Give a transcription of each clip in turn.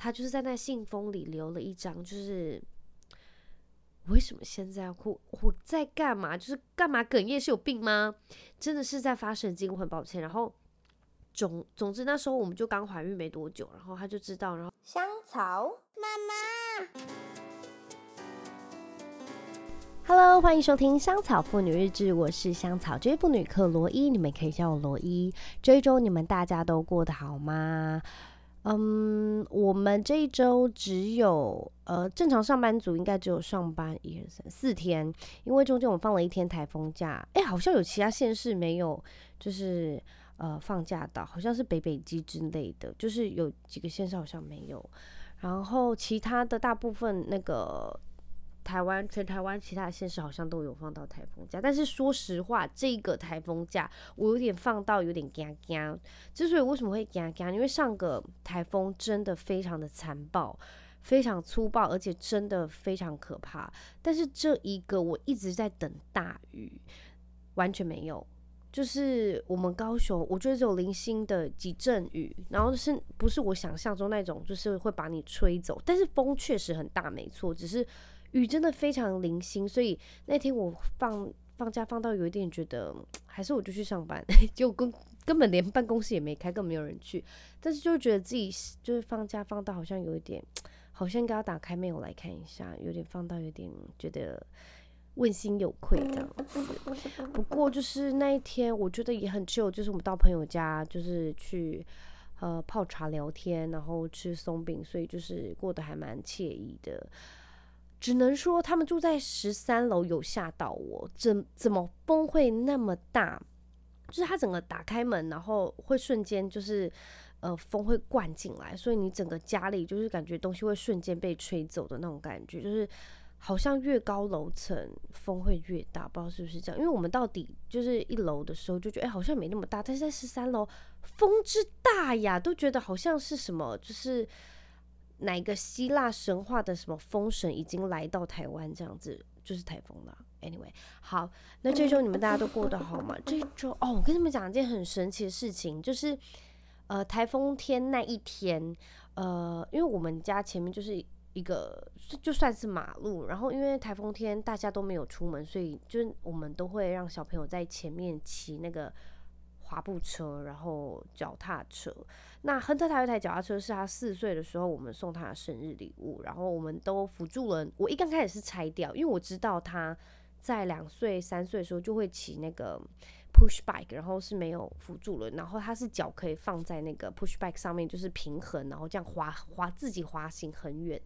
他就是在那信封里留了一张，就是为什么现在要哭？我在干嘛？就是干嘛哽咽？是有病吗？真的是在发神经，我很抱歉。然后总总之那时候我们就刚怀孕没多久，然后他就知道，然后香草妈妈。Hello，欢迎收听香草妇女日志，我是香草这位妇女克罗伊，你们可以叫我罗伊。这一周你们大家都过得好吗？嗯，我们这一周只有呃正常上班族应该只有上班一二三四天，因为中间我们放了一天台风假。哎，好像有其他县市没有，就是呃放假的，好像是北北基之类的，就是有几个县市好像没有。然后其他的大部分那个。台湾全台湾其他的县市好像都有放到台风假，但是说实话，这个台风假我有点放到有点惊惊。之所以为什么会惊惊，因为上个台风真的非常的残暴，非常粗暴，而且真的非常可怕。但是这一个我一直在等大雨，完全没有。就是我们高雄，我觉得只有零星的几阵雨，然后是不是我想象中那种，就是会把你吹走。但是风确实很大，没错，只是。雨真的非常零星，所以那天我放放假放到有一点觉得，还是我就去上班，就根根本连办公室也没开，更没有人去。但是就觉得自己就是放假放到好像有一点，好像应该要打开没有来看一下，有点放到有点觉得问心有愧这样子。不过就是那一天我觉得也很 chill，就是我们到朋友家就是去呃泡茶聊天，然后吃松饼，所以就是过得还蛮惬意的。只能说他们住在十三楼，有吓到我。怎怎么风会那么大？就是他整个打开门，然后会瞬间就是呃风会灌进来，所以你整个家里就是感觉东西会瞬间被吹走的那种感觉，就是好像越高楼层风会越大，不知道是不是这样？因为我们到底就是一楼的时候就觉得哎、好像没那么大，但是在十三楼风之大呀，都觉得好像是什么就是。哪个希腊神话的什么风神已经来到台湾这样子，就是台风了。Anyway，好，那这周你们大家都过得好吗？这周哦，我跟你们讲一件很神奇的事情，就是呃台风天那一天，呃，因为我们家前面就是一个就算是马路，然后因为台风天大家都没有出门，所以就是我们都会让小朋友在前面骑那个。滑步车，然后脚踏车。那亨特他有一台脚踏车，是他四岁的时候我们送他的生日礼物。然后我们都辅助了，我一刚开始是拆掉，因为我知道他在两岁三岁的时候就会骑那个 push bike，然后是没有辅助轮，然后他是脚可以放在那个 push bike 上面，就是平衡，然后这样滑滑自己滑行很远。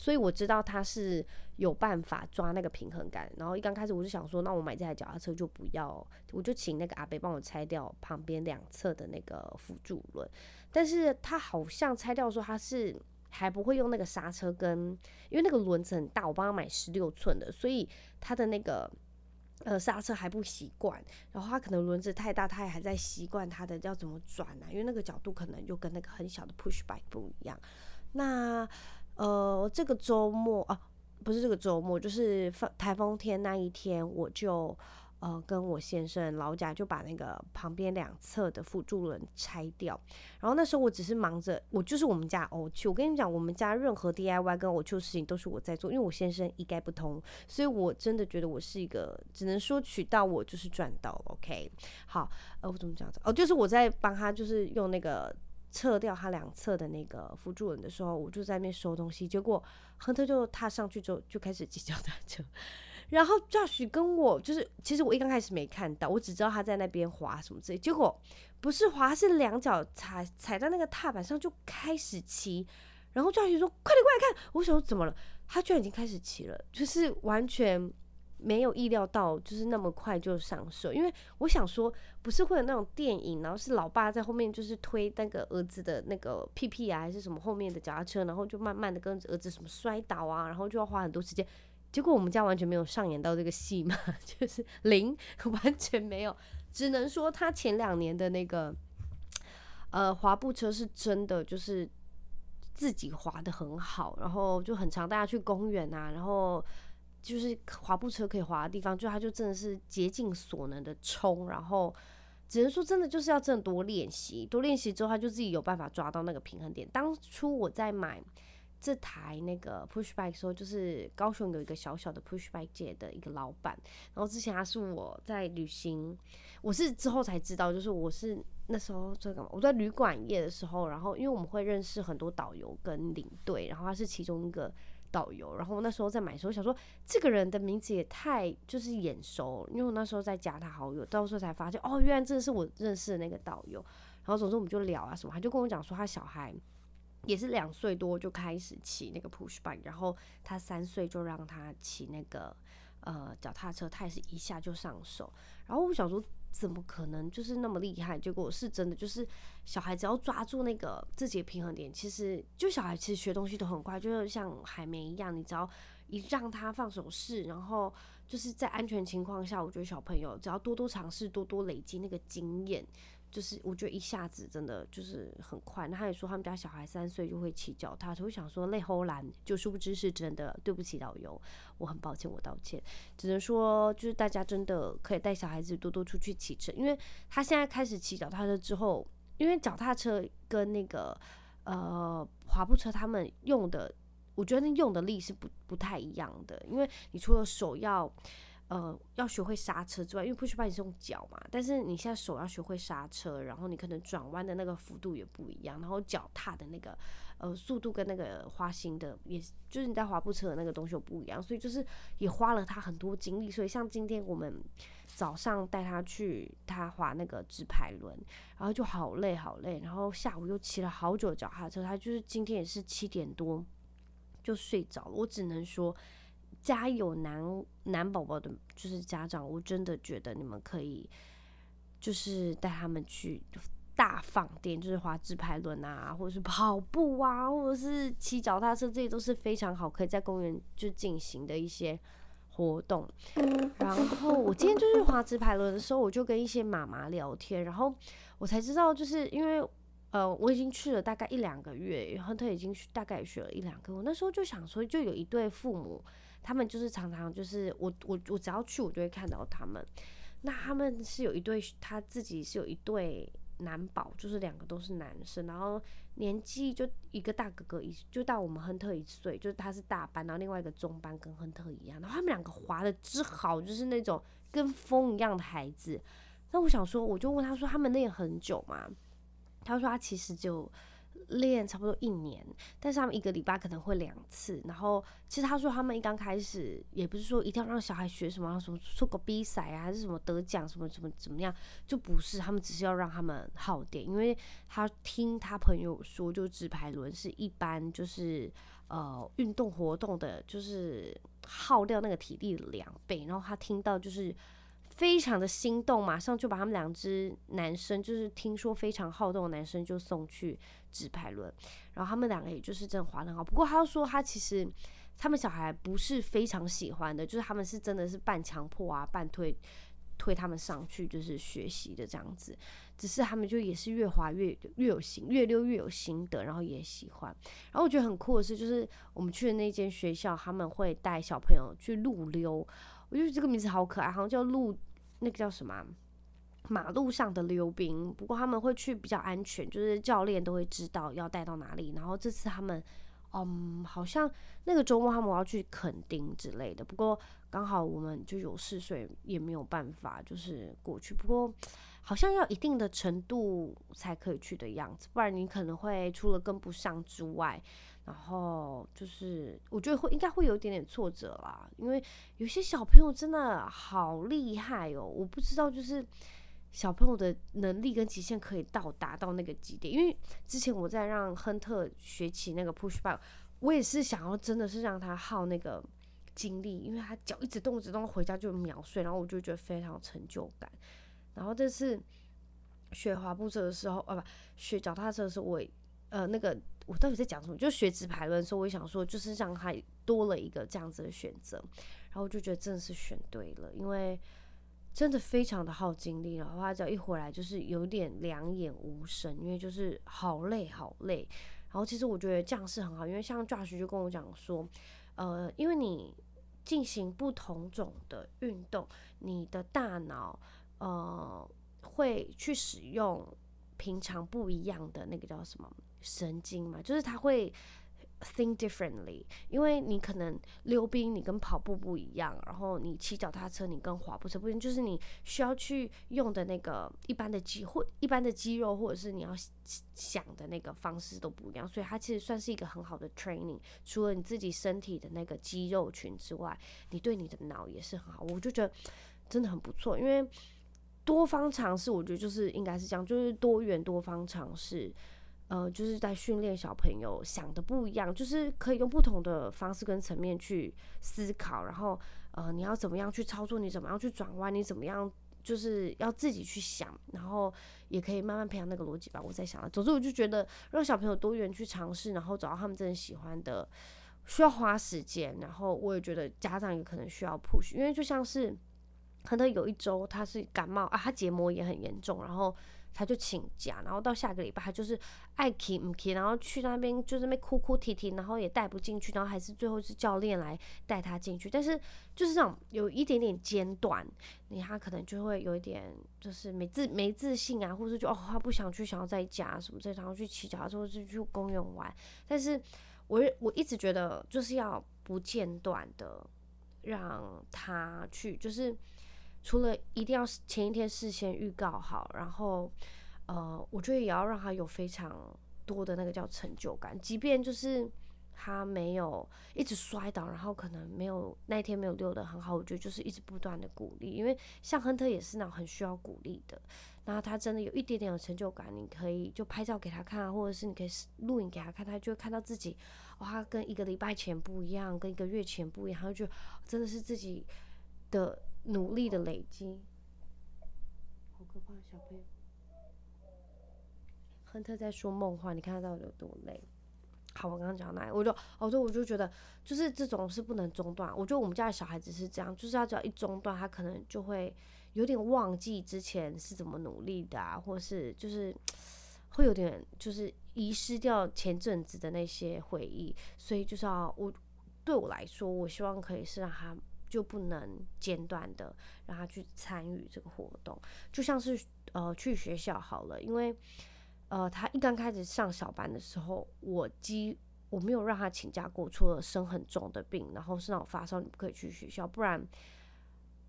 所以我知道他是有办法抓那个平衡感，然后一刚开始我就想说，那我买这台脚踏车就不要，我就请那个阿伯帮我拆掉旁边两侧的那个辅助轮。但是他好像拆掉说他是还不会用那个刹车跟，因为那个轮子很大，我帮他买十六寸的，所以他的那个呃刹车还不习惯，然后他可能轮子太大，他也还在习惯他的要怎么转啊，因为那个角度可能就跟那个很小的 push bike 不一样。那呃，这个周末啊，不是这个周末，就是放台风天那一天，我就呃跟我先生老贾就把那个旁边两侧的辅助轮拆掉。然后那时候我只是忙着，我就是我们家偶趣。我跟你讲，我们家任何 DIY 跟偶趣的事情都是我在做，因为我先生一概不通，所以我真的觉得我是一个，只能说娶到我就是赚到。OK，好，呃，我怎么讲？哦，就是我在帮他，就是用那个。撤掉他两侧的那个辅助轮的时候，我就在那边收东西，结果亨特就踏上去之后就开始骑脚踏车，然后 Josh 跟我就是，其实我一刚开始没看到，我只知道他在那边滑什么之类，结果不是滑，是两脚踩踩在那个踏板上就开始骑，然后 Josh 说：“快点过来看！”我想说怎么了？他居然已经开始骑了，就是完全。没有意料到，就是那么快就上手，因为我想说，不是会有那种电影，然后是老爸在后面就是推那个儿子的那个屁屁啊，还是什么后面的脚踏车，然后就慢慢的跟儿子什么摔倒啊，然后就要花很多时间。结果我们家完全没有上演到这个戏嘛，就是零，完全没有。只能说他前两年的那个呃滑步车是真的，就是自己滑得很好，然后就很常带他去公园啊，然后。就是滑步车可以滑的地方，就他就真的是竭尽所能的冲，然后只能说真的就是要真的多练习，多练习之后，他就自己有办法抓到那个平衡点。当初我在买这台那个 push bike 时候，就是高雄有一个小小的 push bike 界的一个老板，然后之前他是我在旅行，我是之后才知道，就是我是那时候在干嘛？我在旅馆业的时候，然后因为我们会认识很多导游跟领队，然后他是其中一个。导游，然后我那时候在买的时候想说，这个人的名字也太就是眼熟，因为我那时候在加他好友，到时候才发现哦，原来真的是我认识的那个导游。然后总之我们就聊啊什么，他就跟我讲说他小孩也是两岁多就开始骑那个 push bike，然后他三岁就让他骑那个呃脚踏车，他也是一下就上手。然后我想说。怎么可能就是那么厉害？结果是真的，就是小孩只要抓住那个自己的平衡点，其实就小孩其实学东西都很快，就是像海绵一样，你只要一让他放手试，然后就是在安全情况下，我觉得小朋友只要多多尝试，多多累积那个经验。就是我觉得一下子真的就是很快。那他也说他们家小孩三岁就会骑脚踏车，我想说泪齁蓝，就殊不知是真的。对不起导游，我很抱歉，我道歉。只能说就是大家真的可以带小孩子多多出去骑车，因为他现在开始骑脚踏车之后，因为脚踏车跟那个呃滑步车他们用的，我觉得用的力是不不太一样的，因为你除了手要。呃，要学会刹车之外，因为 push b 你是用脚嘛，但是你现在手要学会刹车，然后你可能转弯的那个幅度也不一样，然后脚踏的那个呃速度跟那个滑行的，也就是你在滑步车的那个东西又不一样，所以就是也花了他很多精力。所以像今天我们早上带他去他滑那个直排轮，然后就好累好累，然后下午又骑了好久脚踏车，他就是今天也是七点多就睡着了。我只能说。家有男男宝宝的，就是家长，我真的觉得你们可以，就是带他们去大放电，就是滑直排轮啊，或者是跑步啊，或者是骑脚踏车，这些都是非常好，可以在公园就进行的一些活动。然后我今天就是滑直排轮的时候，我就跟一些妈妈聊天，然后我才知道，就是因为呃，我已经去了大概一两个月，然后他已经大概也学了一两个，我那时候就想说，就有一对父母。他们就是常常就是我我我只要去我就会看到他们，那他们是有一对，他自己是有一对男宝，就是两个都是男生，然后年纪就一个大哥哥一就大我们亨特一岁，就是他是大班，然后另外一个中班跟亨特一样，然后他们两个滑的之好，就是那种跟风一样的孩子。那我想说，我就问他说，他们练很久吗？他说他其实就。练差不多一年，但是他们一个礼拜可能会两次。然后其实他说他们一刚开始也不是说一定要让小孩学什么什么出国比赛啊，还是什么得奖什么什么怎么样，就不是。他们只是要让他们耗电，因为他听他朋友说，就直排轮是一般就是呃运动活动的，就是耗掉那个体力两倍。然后他听到就是。非常的心动，马上就把他们两只男生，就是听说非常好动的男生，就送去直排轮。然后他们两个也就是真的滑得很好。不过他说，他其实他们小孩不是非常喜欢的，就是他们是真的是半强迫啊，半推推他们上去就是学习的这样子。只是他们就也是越滑越越有心，越溜越有心得，然后也喜欢。然后我觉得很酷的是，就是我们去的那间学校，他们会带小朋友去路溜。我觉得这个名字好可爱，好像叫路。那个叫什么？马路上的溜冰。不过他们会去比较安全，就是教练都会知道要带到哪里。然后这次他们，嗯，好像那个周末他们要去垦丁之类的。不过刚好我们就有事，所以也没有办法就是过去。不过好像要一定的程度才可以去的样子，不然你可能会除了跟不上之外。然后就是，我觉得会应该会有一点点挫折啦，因为有些小朋友真的好厉害哦，我不知道就是小朋友的能力跟极限可以到达到那个极点。因为之前我在让亨特学骑那个 push back，我也是想要真的是让他耗那个精力，因为他脚一直动一直动，回家就秒睡，然后我就觉得非常有成就感。然后这次学滑步车的时候，啊不，学脚踏车的时候，我呃那个。我到底在讲什么？就学直排轮的时候，我想说，就是让他多了一个这样子的选择，然后我就觉得真的是选对了，因为真的非常的耗精力，然后他只要一回来就是有点两眼无神，因为就是好累好累。然后其实我觉得这样是很好，因为像 Josh 就跟我讲说，呃，因为你进行不同种的运动，你的大脑呃。会去使用平常不一样的那个叫什么神经嘛，就是他会。Think differently，因为你可能溜冰，你跟跑步不一样，然后你骑脚踏车，你跟滑步车不一样，就是你需要去用的那个一般的肌或一般的肌肉，或者是你要想的那个方式都不一样，所以它其实算是一个很好的 training。除了你自己身体的那个肌肉群之外，你对你的脑也是很好。我就觉得真的很不错，因为多方尝试，我觉得就是应该是这样，就是多元多方尝试。呃，就是在训练小朋友想的不一样，就是可以用不同的方式跟层面去思考，然后呃，你要怎么样去操作，你怎么样去转弯，你怎么样就是要自己去想，然后也可以慢慢培养那个逻辑吧。我在想了，总之我就觉得让小朋友多元去尝试，然后找到他们真的喜欢的，需要花时间，然后我也觉得家长也可能需要 push，因为就像是可能有一周他是感冒啊，他结膜也很严重，然后。他就请假，然后到下个礼拜，他就是爱去不去，然后去那边就是那边哭哭啼啼，然后也带不进去，然后还是最后是教练来带他进去。但是就是这种有一点点间断，你他可能就会有一点就是没自没自信啊，或者就哦他不想去，想要在家什么这，然后去骑脚踏车或者去公园玩。但是我我一直觉得就是要不间断的让他去，就是。除了一定要前一天事先预告好，然后，呃，我觉得也要让他有非常多的那个叫成就感，即便就是他没有一直摔倒，然后可能没有那一天没有溜得很好，我觉得就是一直不断的鼓励，因为像亨特也是那种很需要鼓励的。然后他真的有一点点的成就感，你可以就拍照给他看，或者是你可以录影给他看，他就会看到自己，哇，他跟一个礼拜前不一样，跟一个月前不一样，他就真的是自己的。努力的累积，好可怕！小朋友，亨特在说梦话，你看他到底有多累？好，我刚刚讲到哪里？我就，哦，对，我就觉得，就是这种是不能中断。我觉得我们家的小孩子是这样，就是他只要一中断，他可能就会有点忘记之前是怎么努力的啊，或是就是会有点就是遗失掉前阵子的那些回忆。所以就是要我对我来说，我希望可以是让他。就不能间断的让他去参与这个活动，就像是呃去学校好了，因为呃他一刚开始上小班的时候，我几我没有让他请假过，除了生很重的病，然后是那种发烧，你不可以去学校，不然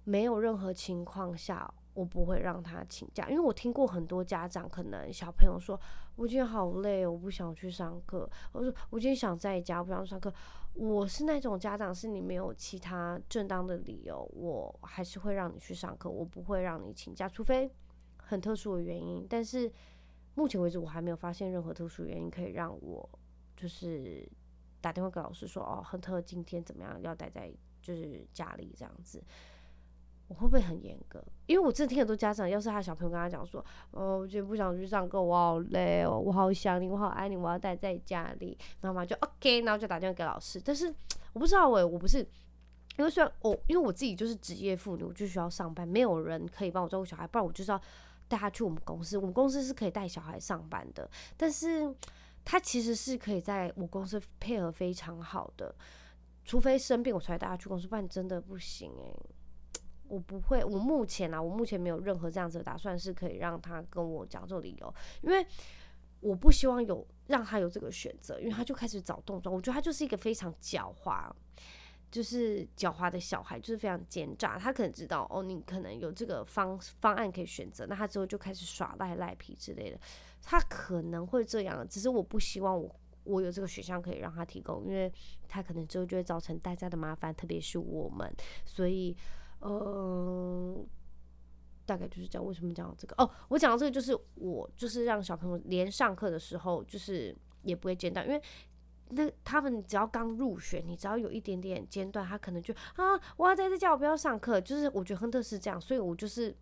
没有任何情况下我不会让他请假，因为我听过很多家长可能小朋友说，我今天好累，我不想去上课，我说我今天想在家，我不想上课。我是那种家长，是你没有其他正当的理由，我还是会让你去上课，我不会让你请假，除非很特殊的原因。但是目前为止，我还没有发现任何特殊原因可以让我就是打电话给老师说，哦，亨特今天怎么样，要待在就是家里这样子。我会不会很严格？因为我真的听很多家长，要是他小朋友跟他讲说，哦，我今天不想去上课，我好累哦，我好想你，我好爱你，我要待在家里，然后嘛就 OK，然后就打电话给老师。但是我不知道我我不是，因为虽然我因为我自己就是职业妇女，我就需要上班，没有人可以帮我照顾小孩，不然我就是要带他去我们公司。我们公司是可以带小孩上班的，但是他其实是可以在我公司配合非常好的，除非生病我才带他去公司，不然真的不行诶、我不会，我目前啊，我目前没有任何这样子的打算，是可以让他跟我讲这个理由，因为我不希望有让他有这个选择，因为他就开始找动作，我觉得他就是一个非常狡猾，就是狡猾的小孩，就是非常奸诈。他可能知道哦，你可能有这个方方案可以选择，那他之后就开始耍赖赖皮之类的，他可能会这样，只是我不希望我我有这个选项可以让他提供，因为他可能之后就会造成大家的麻烦，特别是我们，所以。嗯，大概就是这样。为什么讲这个？哦，我讲到这个就是我就是让小朋友连上课的时候，就是也不会间断，因为那他们只要刚入学，你只要有一点点间断，他可能就啊，我要在这叫，我不要上课。就是我觉得亨特是这样，所以我就是。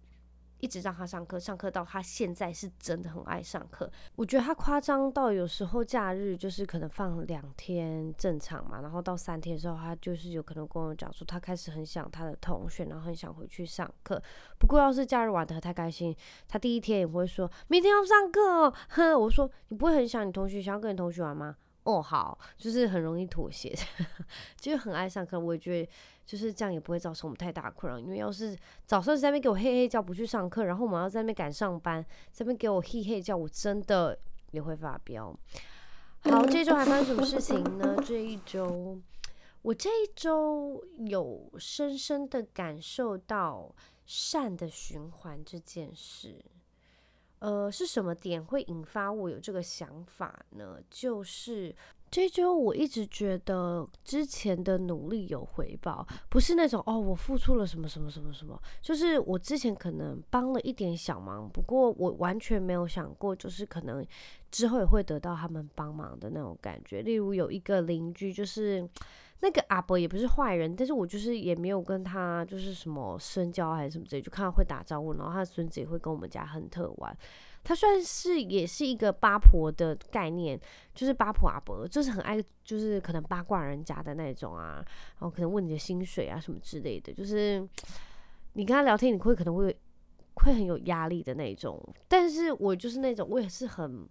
一直让他上课，上课到他现在是真的很爱上课。我觉得他夸张到有时候假日就是可能放两天正常嘛，然后到三天的时候，他就是有可能跟我讲说，他开始很想他的同学，然后很想回去上课。不过要是假日玩得太开心，他第一天也会说明天要上课哦。哼，我说你不会很想你同学，想要跟你同学玩吗？哦，好，就是很容易妥协，就是很爱上课。我也觉得就是这样也不会造成我们太大困扰，因为要是早上在那边给我嘿嘿叫不去上课，然后我们要在那边赶上班，在那边给我嘿嘿叫，我真的也会发飙。好，这周还发生什么事情呢？这一周，我这一周有深深的感受到善的循环这件事。呃，是什么点会引发我有这个想法呢？就是这周我一直觉得之前的努力有回报，不是那种哦，我付出了什么什么什么什么，就是我之前可能帮了一点小忙，不过我完全没有想过，就是可能之后也会得到他们帮忙的那种感觉。例如有一个邻居，就是那个阿伯也不是坏人，但是我就是也没有跟他就是什么深交还是什么之类，就看到会打招呼，然后他的孙子也会跟我们家亨特玩。他算是也是一个八婆的概念，就是八婆阿伯，就是很爱，就是可能八卦人家的那种啊，然后可能问你的薪水啊什么之类的，就是你跟他聊天，你会可能会会很有压力的那种。但是我就是那种，我也是很，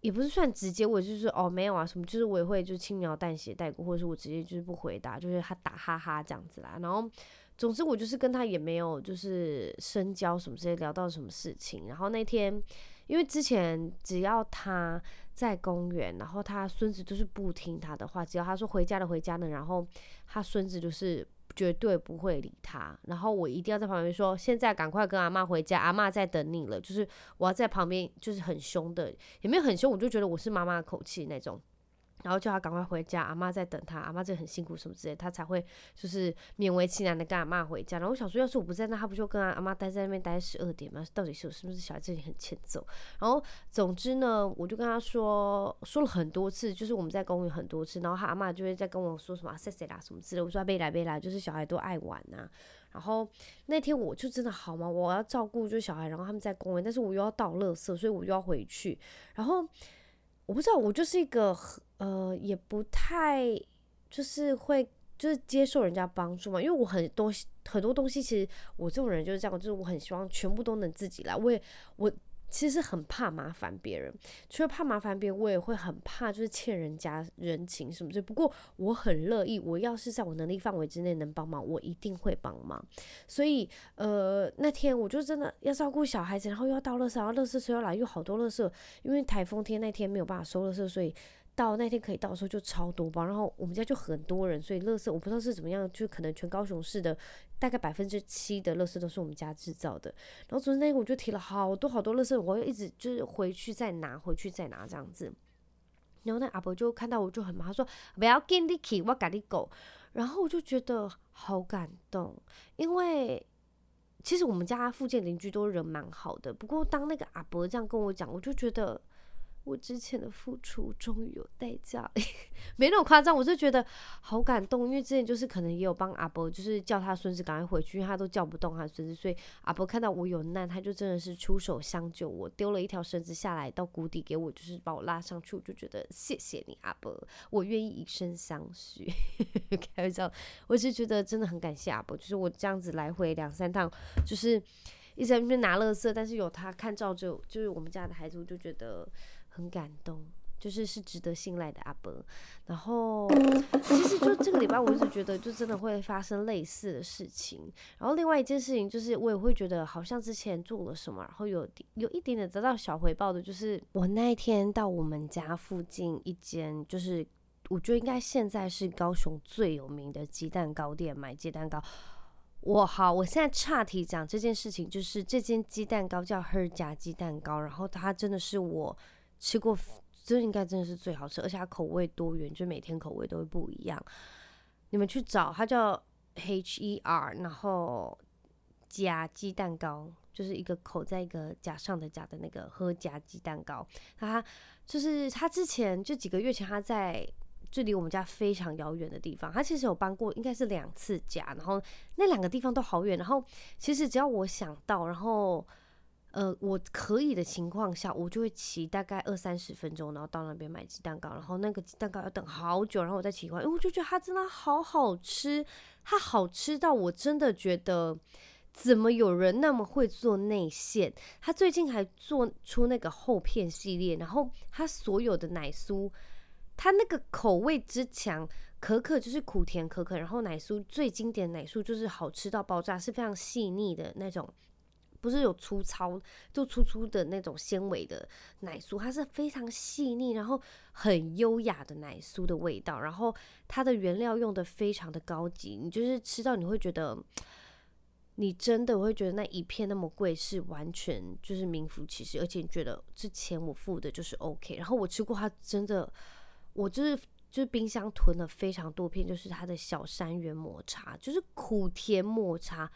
也不是算直接，我就是哦没有啊什么，就是我也会就轻描淡写带过，或者是我直接就是不回答，就是他打哈哈这样子啦，然后。总之，我就是跟他也没有就是深交什么之类，聊到什么事情。然后那天，因为之前只要他在公园，然后他孙子就是不听他的话，只要他说回家了回家了，然后他孙子就是绝对不会理他。然后我一定要在旁边说：“现在赶快跟阿妈回家，阿妈在等你了。”就是我要在旁边，就是很凶的，也没有很凶，我就觉得我是妈妈的口气那种。然后叫他赶快回家，阿妈在等他，阿妈这很辛苦什么之类，他才会就是勉为其难的跟阿妈回家。然后我想说，要是我不在那，他不就跟阿妈待在那边待十二点吗？到底是是不是小孩这里很欠揍？然后总之呢，我就跟他说说了很多次，就是我们在公园很多次，然后他阿妈就会在跟我说什么谢谢啦什么之类。我说别来别来，就是小孩都爱玩呐、啊。然后那天我就真的好忙，我要照顾就小孩，然后他们在公园，但是我又要倒垃圾，所以我又要回去。然后我不知道，我就是一个。呃，也不太就是会就是接受人家帮助嘛，因为我很多很多东西，其实我这种人就是这样，就是我很希望全部都能自己来。我也我其实很怕麻烦别人，除了怕麻烦别人，我也会很怕就是欠人家人情什么的。不过我很乐意，我要是在我能力范围之内能帮忙，我一定会帮忙。所以呃，那天我就真的要照顾小孩子，然后又要到垃圾，然后垃圾车要来又好多垃圾，因为台风天那天没有办法收垃圾，所以。到那天可以到的时候就超多包，然后我们家就很多人，所以垃圾我不知道是怎么样，就可能全高雄市的大概百分之七的垃圾都是我们家制造的。然后昨天那天我就提了好多好多垃圾，我又一直就是回去再拿，回去再拿这样子。然后那阿伯就看到我就很忙，他说不要给你去，我赶你狗。然后我就觉得好感动，因为其实我们家附近邻居都人蛮好的，不过当那个阿伯这样跟我讲，我就觉得。我之前的付出终于有代价，没那么夸张，我就觉得好感动，因为之前就是可能也有帮阿伯，就是叫他孙子赶快回去，因为他都叫不动他孙子，所以阿伯看到我有难，他就真的是出手相救我，丢了一条绳子下来到谷底给我，就是把我拉上去，我就觉得谢谢你阿伯，我愿意以身相许。开玩笑，我是觉得真的很感谢阿伯，就是我这样子来回两三趟，就是一直在那边拿垃圾，但是有他看照着，就是我们家的孩子，我就觉得。很感动，就是是值得信赖的阿伯。然后其实就这个礼拜，我一直觉得就真的会发生类似的事情。然后另外一件事情就是，我也会觉得好像之前做了什么，然后有有一点点得到小回报的，就是我那一天到我们家附近一间，就是我觉得应该现在是高雄最有名的鸡蛋糕店买鸡蛋糕。我好，我现在岔题讲这件事情，就是这间鸡蛋糕叫 Her 家鸡蛋糕，然后它真的是我。吃过，这应该真的是最好吃，而且它口味多元，就每天口味都会不一样。你们去找它叫 H E R，然后夹鸡蛋糕，就是一个口在一个甲上的甲的那个喝夹鸡蛋糕。它就是它之前就几个月前，它在距离我们家非常遥远的地方，它其实有搬过，应该是两次家，然后那两个地方都好远。然后其实只要我想到，然后。呃，我可以的情况下，我就会骑大概二三十分钟，然后到那边买鸡蛋糕，然后那个鸡蛋糕要等好久，然后我再骑回来，因为我就觉得它真的好好吃，它好吃到我真的觉得，怎么有人那么会做内馅？他最近还做出那个厚片系列，然后他所有的奶酥它那个口味之强，可可就是苦甜可可，然后奶酥最经典奶酥就是好吃到爆炸，是非常细腻的那种。不是有粗糙，就粗粗的那种纤维的奶酥，它是非常细腻，然后很优雅的奶酥的味道。然后它的原料用的非常的高级，你就是吃到你会觉得，你真的会觉得那一片那么贵是完全就是名副其实，而且你觉得这钱我付的就是 OK。然后我吃过它，真的，我就是就是冰箱囤了非常多片，就是它的小山园抹茶，就是苦甜抹茶。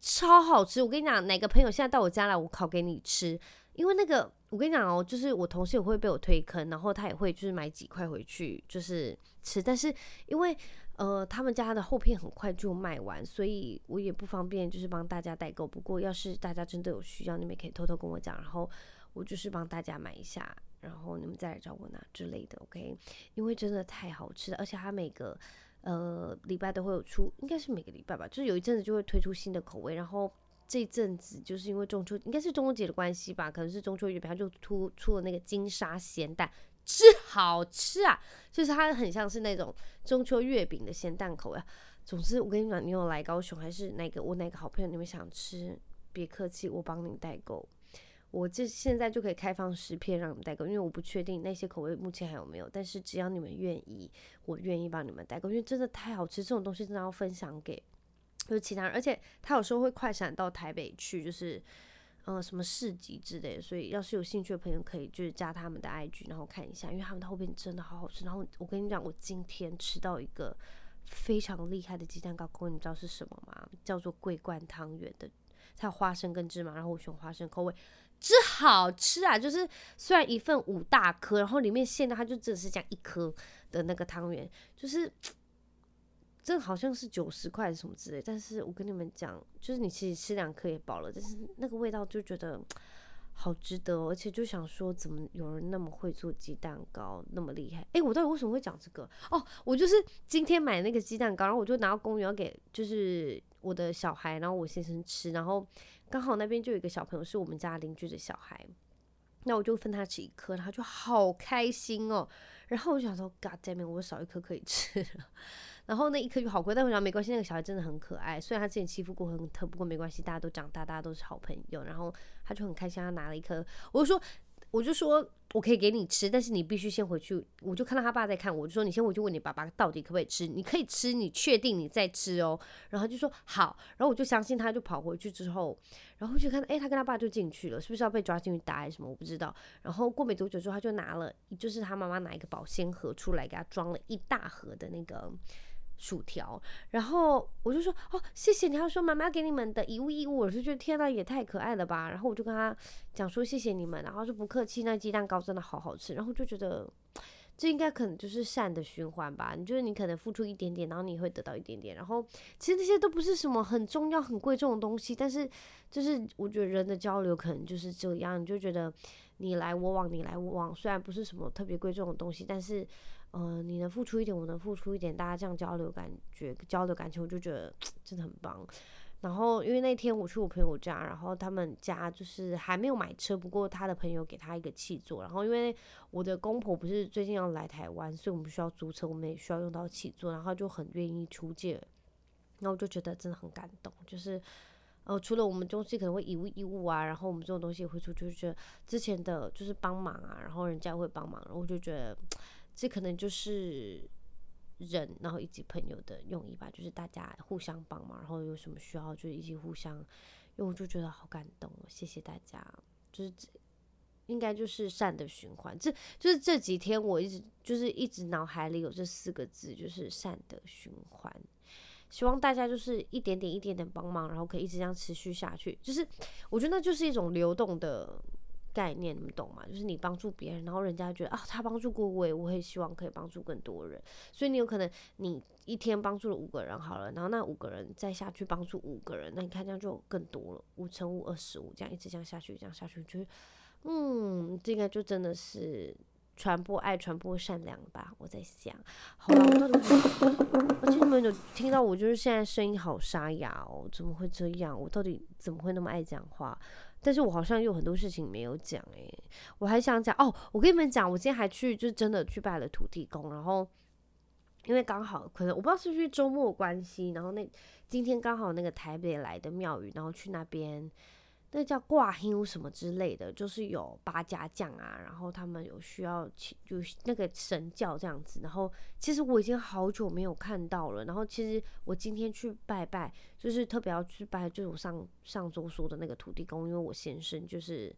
超好吃！我跟你讲，哪个朋友现在到我家来，我烤给你吃。因为那个，我跟你讲哦，就是我同事也会被我推坑，然后他也会就是买几块回去就是吃。但是因为呃，他们家的厚片很快就卖完，所以我也不方便就是帮大家代购。不过要是大家真的有需要，你们可以偷偷跟我讲，然后我就是帮大家买一下，然后你们再来找我拿之类的。OK，因为真的太好吃了，而且它每个。呃，礼拜都会有出，应该是每个礼拜吧，就是有一阵子就会推出新的口味。然后这阵子就是因为中秋，应该是中秋节的关系吧，可能是中秋月饼，它就出出了那个金沙咸蛋，吃好吃啊！就是它很像是那种中秋月饼的咸蛋口味。总之，我跟你讲，你有来高雄还是哪个我哪个好朋友，你们想吃，别客气，我帮你代购。我这现在就可以开放十片让你们代购，因为我不确定那些口味目前还有没有，但是只要你们愿意，我愿意帮你们代购，因为真的太好吃，这种东西真的要分享给就是其他人，而且他有时候会快闪到台北去，就是呃什么市集之类的，所以要是有兴趣的朋友可以就是加他们的 IG，然后看一下，因为他们的后边真的好好吃。然后我跟你讲，我今天吃到一个非常厉害的鸡蛋糕，你知道是什么吗？叫做桂冠汤圆的，它有花生跟芝麻，然后我选花生口味。真好吃啊！就是虽然一份五大颗，然后里面馅的它就只是这样一颗的那个汤圆，就是 这好像是九十块什么之类。但是我跟你们讲，就是你其实吃两颗也饱了，但是那个味道就觉得 好值得，而且就想说，怎么有人那么会做鸡蛋糕，那么厉害？诶，我到底为什么会讲这个？哦，我就是今天买那个鸡蛋糕，然后我就拿到公园要给就是我的小孩，然后我先生吃，然后。刚好那边就有一个小朋友是我们家邻居的小孩，那我就分他吃一颗，他就好开心哦。然后我就想说，God damn it，我少一颗可以吃了。然后那一颗就好贵，但我想没关系，那个小孩真的很可爱。虽然他之前欺负过很疼，不过没关系，大家都长大，大家都是好朋友。然后他就很开心，他拿了一颗，我就说。我就说，我可以给你吃，但是你必须先回去。我就看到他爸在看，我就说，你先回去问你爸爸到底可不可以吃。你可以吃，你确定你再吃哦。然后就说好，然后我就相信他，就跑回去之后，然后就看到，诶，他跟他爸就进去了，是不是要被抓进去打还是什么？我不知道。然后过没多久之后，他就拿了，就是他妈妈拿一个保鲜盒出来，给他装了一大盒的那个。薯条，然后我就说哦，谢谢你。他说妈妈给你们的一物一物，我就觉得天呐，也太可爱了吧。然后我就跟他讲说谢谢你们，然后说不客气。那鸡蛋糕真的好好吃，然后就觉得这应该可能就是善的循环吧。你就是你可能付出一点点，然后你会得到一点点。然后其实那些都不是什么很重要、很贵重的东西，但是就是我觉得人的交流可能就是这样，你就觉得你来我往，你来我往，虽然不是什么特别贵重的东西，但是。呃，你能付出一点，我能付出一点，大家这样交流感觉、交流感情，我就觉得真的很棒。然后，因为那天我去我朋友家，然后他们家就是还没有买车，不过他的朋友给他一个气座。然后，因为我的公婆不是最近要来台湾，所以我们需要租车，我们也需要用到气座，然后就很愿意出借。然后我就觉得真的很感动，就是呃，除了我们东西可能会以物易物啊，然后我们这种东西也会出，就觉得之前的就是帮忙啊，然后人家会帮忙，然后我就觉得。这可能就是人，然后以及朋友的用意吧，就是大家互相帮忙，然后有什么需要就一起互相，因为我就觉得好感动，谢谢大家，就是应该就是善的循环，这就是这几天我一直就是一直脑海里有这四个字，就是善的循环，希望大家就是一点点一点点帮忙，然后可以一直这样持续下去，就是我觉得那就是一种流动的。概念你们懂吗？就是你帮助别人，然后人家觉得啊，他帮助过我，我也希望可以帮助更多人。所以你有可能你一天帮助了五个人好了，然后那五个人再下去帮助五个人，那你看这样就更多了，五乘五二十五，这样一直这样下去，这样下去就是，嗯，这个就真的是传播爱、传播善良吧。我在想，好了，我到底，而且你们有听到我就是现在声音好沙哑哦，怎么会这样？我到底怎么会那么爱讲话？但是我好像有很多事情没有讲诶，我还想讲哦，我跟你们讲，我今天还去，就真的去拜了土地公，然后因为刚好可能我不知道是不是周末关系，然后那今天刚好那个台北来的庙宇，然后去那边。那叫挂香什么之类的，就是有八家将啊，然后他们有需要请，就是那个神教这样子。然后其实我已经好久没有看到了。然后其实我今天去拜拜，就是特别要去拜，就是我上上周说的那个土地公，因为我先生就是，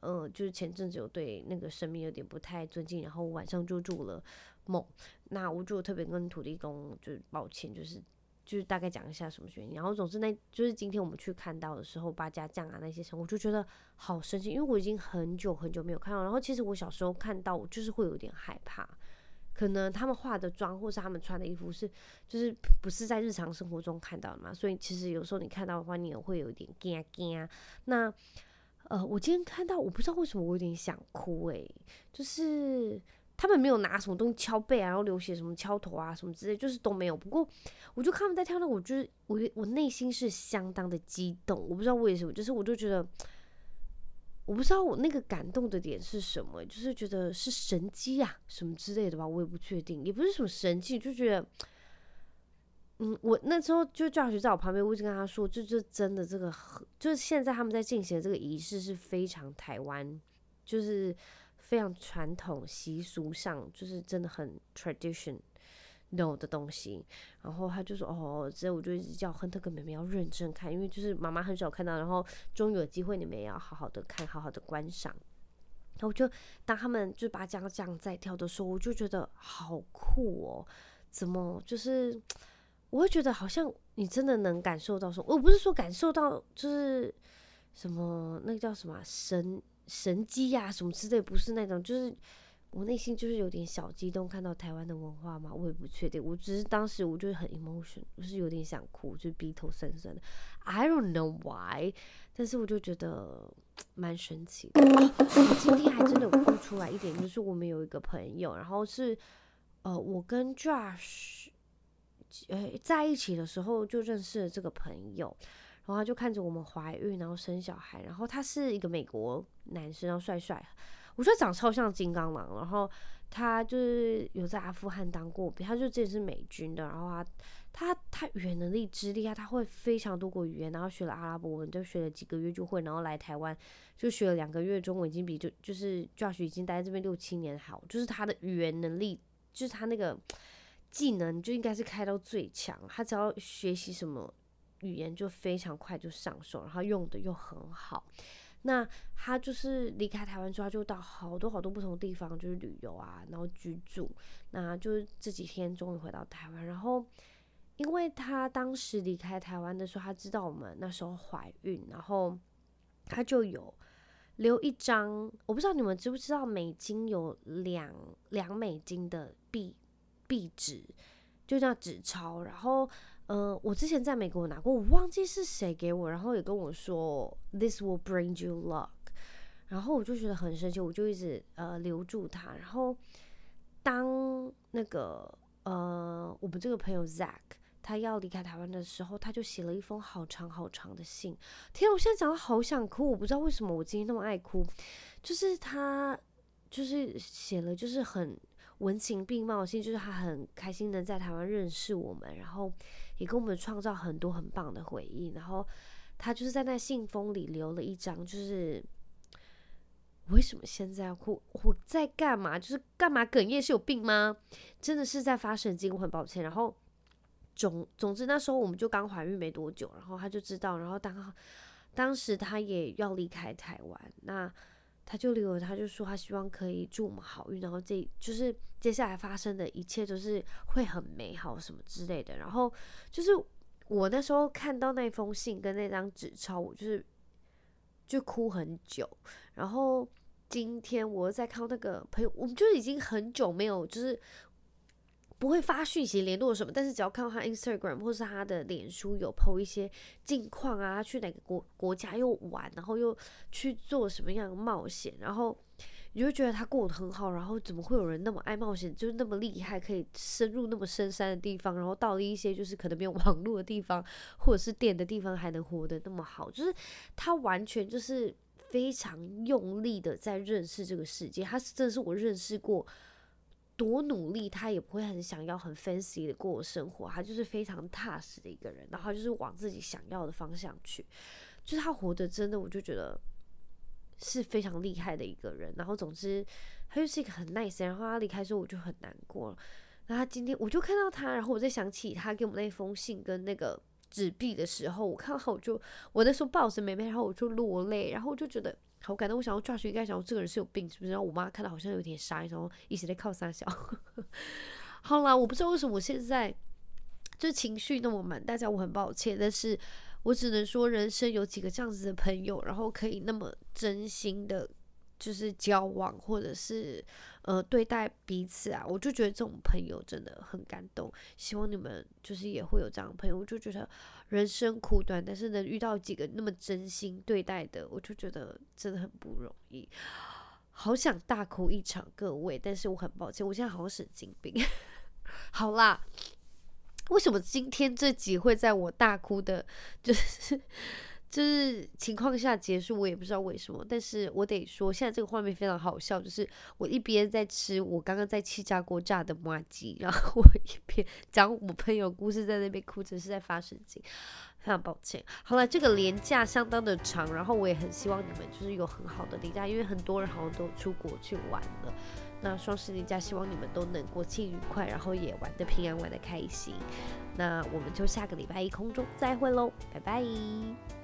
呃，就是前阵子有对那个神明有点不太尊敬，然后晚上就做了梦。那我就特别跟土地公就是抱歉，就是。就是大概讲一下什么原因，然后总之那就是今天我们去看到的时候，八家将啊那些神，我就觉得好神奇，因为我已经很久很久没有看到。然后其实我小时候看到，我就是会有点害怕，可能他们化的妆或是他们穿的衣服是就是不是在日常生活中看到的嘛，所以其实有时候你看到的话，你也会有点惊惊。那呃，我今天看到，我不知道为什么我有点想哭诶、就是。他们没有拿什么东西敲背啊，然后流血什么敲头啊什么之类，就是都没有。不过，我就看他们在跳那，我就是我我内心是相当的激动，我不知道为什么，就是我就觉得，我不知道我那个感动的点是什么，就是觉得是神迹啊什么之类的吧，我也不确定，也不是什么神迹，就觉得，嗯，我那时候就教学在我旁边，我一直跟他说，就就真的这个，就是现在他们在进行的这个仪式是非常台湾，就是。非常传统习俗上，就是真的很 traditional 的东西。然后他就说：“哦，之后我就一直叫亨特跟妹妹要认真看，因为就是妈妈很少看到，然后终于有机会，你们也要好好的看，好好的观赏。”然后我就当他们就把将将在跳的时候，我就觉得好酷哦！怎么就是我会觉得好像你真的能感受到说，我不是说感受到就是什么那个叫什么神。神机呀、什么之类，不是那种，就是我内心就是有点小激动，看到台湾的文化嘛，我也不确定，我只是当时我就很 emotion，我是有点想哭，就鼻头酸酸的，I don't know why，但是我就觉得蛮神奇的。我今天还真的哭出来一点，就是我们有一个朋友，然后是呃，我跟 Josh 呃在一起的时候就认识了这个朋友。然后他就看着我们怀孕，然后生小孩，然后他是一个美国男生，然后帅帅，我觉得长超像金刚狼。然后他就是有在阿富汗当过兵，他就之前是美军的。然后他他他语言能力之厉害，他会非常多国语言，然后学了阿拉伯文，就学了几个月就会，然后来台湾就学了两个月中文，已经比就就是 Josh 已经待在这边六七年好，就是他的语言能力，就是他那个技能就应该是开到最强，他只要学习什么。语言就非常快就上手，然后用的又很好。那他就是离开台湾之后，就到好多好多不同地方，就是旅游啊，然后居住。那就是这几天终于回到台湾。然后，因为他当时离开台湾的时候，他知道我们那时候怀孕，然后他就有留一张，我不知道你们知不知道，美金有两两美金的币币纸，就叫纸钞，然后。呃，我之前在美国拿过，我忘记是谁给我，然后也跟我说 “This will bring you luck”，然后我就觉得很生气，我就一直呃留住它。然后当那个呃我们这个朋友 Zach 他要离开台湾的时候，他就写了一封好长好长的信。天，我现在讲的好想哭，我不知道为什么我今天那么爱哭，就是他就是写了就是很文情并茂的信，就是他很开心的在台湾认识我们，然后。也给我们创造很多很棒的回忆，然后他就是在那信封里留了一张，就是为什么现在要哭？我在干嘛？就是干嘛哽咽？是有病吗？真的是在发神经，我很抱歉。然后总总之那时候我们就刚怀孕没多久，然后他就知道，然后当当时他也要离开台湾，那。他就留，他就说他希望可以祝我们好运，然后这就是接下来发生的一切都是会很美好什么之类的。然后就是我那时候看到那封信跟那张纸钞，我就是就哭很久。然后今天我在看到那个朋友，我们就已经很久没有就是。不会发讯息联络什么，但是只要看到他 Instagram 或是他的脸书有 po 一些近况啊，去哪个国国家又玩，然后又去做什么样的冒险，然后你就觉得他过得很好，然后怎么会有人那么爱冒险，就是那么厉害，可以深入那么深山的地方，然后到了一些就是可能没有网络的地方，或者是电的地方，还能活得那么好，就是他完全就是非常用力的在认识这个世界，他是真的是我认识过。多努力，他也不会很想要很 fancy 的过生活，他就是非常踏实的一个人，然后就是往自己想要的方向去，就是他活得真的，我就觉得是非常厉害的一个人。然后总之，他就是一个很 nice，然后他离开之后我就很难过了。然后他今天我就看到他，然后我在想起他给我们那封信跟那个纸币的时候，我看到后我就我那时候抱着妹妹，然后我就落泪，然后我就觉得。好感动，我想要 Josh 应该想说这个人是有病，是不是？然后我妈看到好像有点傻，然后一直在靠三小。好啦，我不知道为什么我现在就情绪那么满，大家我很抱歉，但是我只能说人生有几个这样子的朋友，然后可以那么真心的。就是交往，或者是呃对待彼此啊，我就觉得这种朋友真的很感动。希望你们就是也会有这样的朋友。我就觉得人生苦短，但是能遇到几个那么真心对待的，我就觉得真的很不容易。好想大哭一场，各位，但是我很抱歉，我现在好像神经病。好啦，为什么今天这集会在我大哭的，就是？就是情况下结束，我也不知道为什么，但是我得说，现在这个画面非常好笑，就是我一边在吃我刚刚在气炸锅炸的麻鸡，然后我一边讲我朋友故事，在那边哭，真是在发神经，非常抱歉。好了，这个连假相当的长，然后我也很希望你们就是有很好的连假，因为很多人好像都出国去玩了。那双十连假，希望你们都能国庆愉快，然后也玩得平安，玩得开心。那我们就下个礼拜一空中再会喽，拜拜。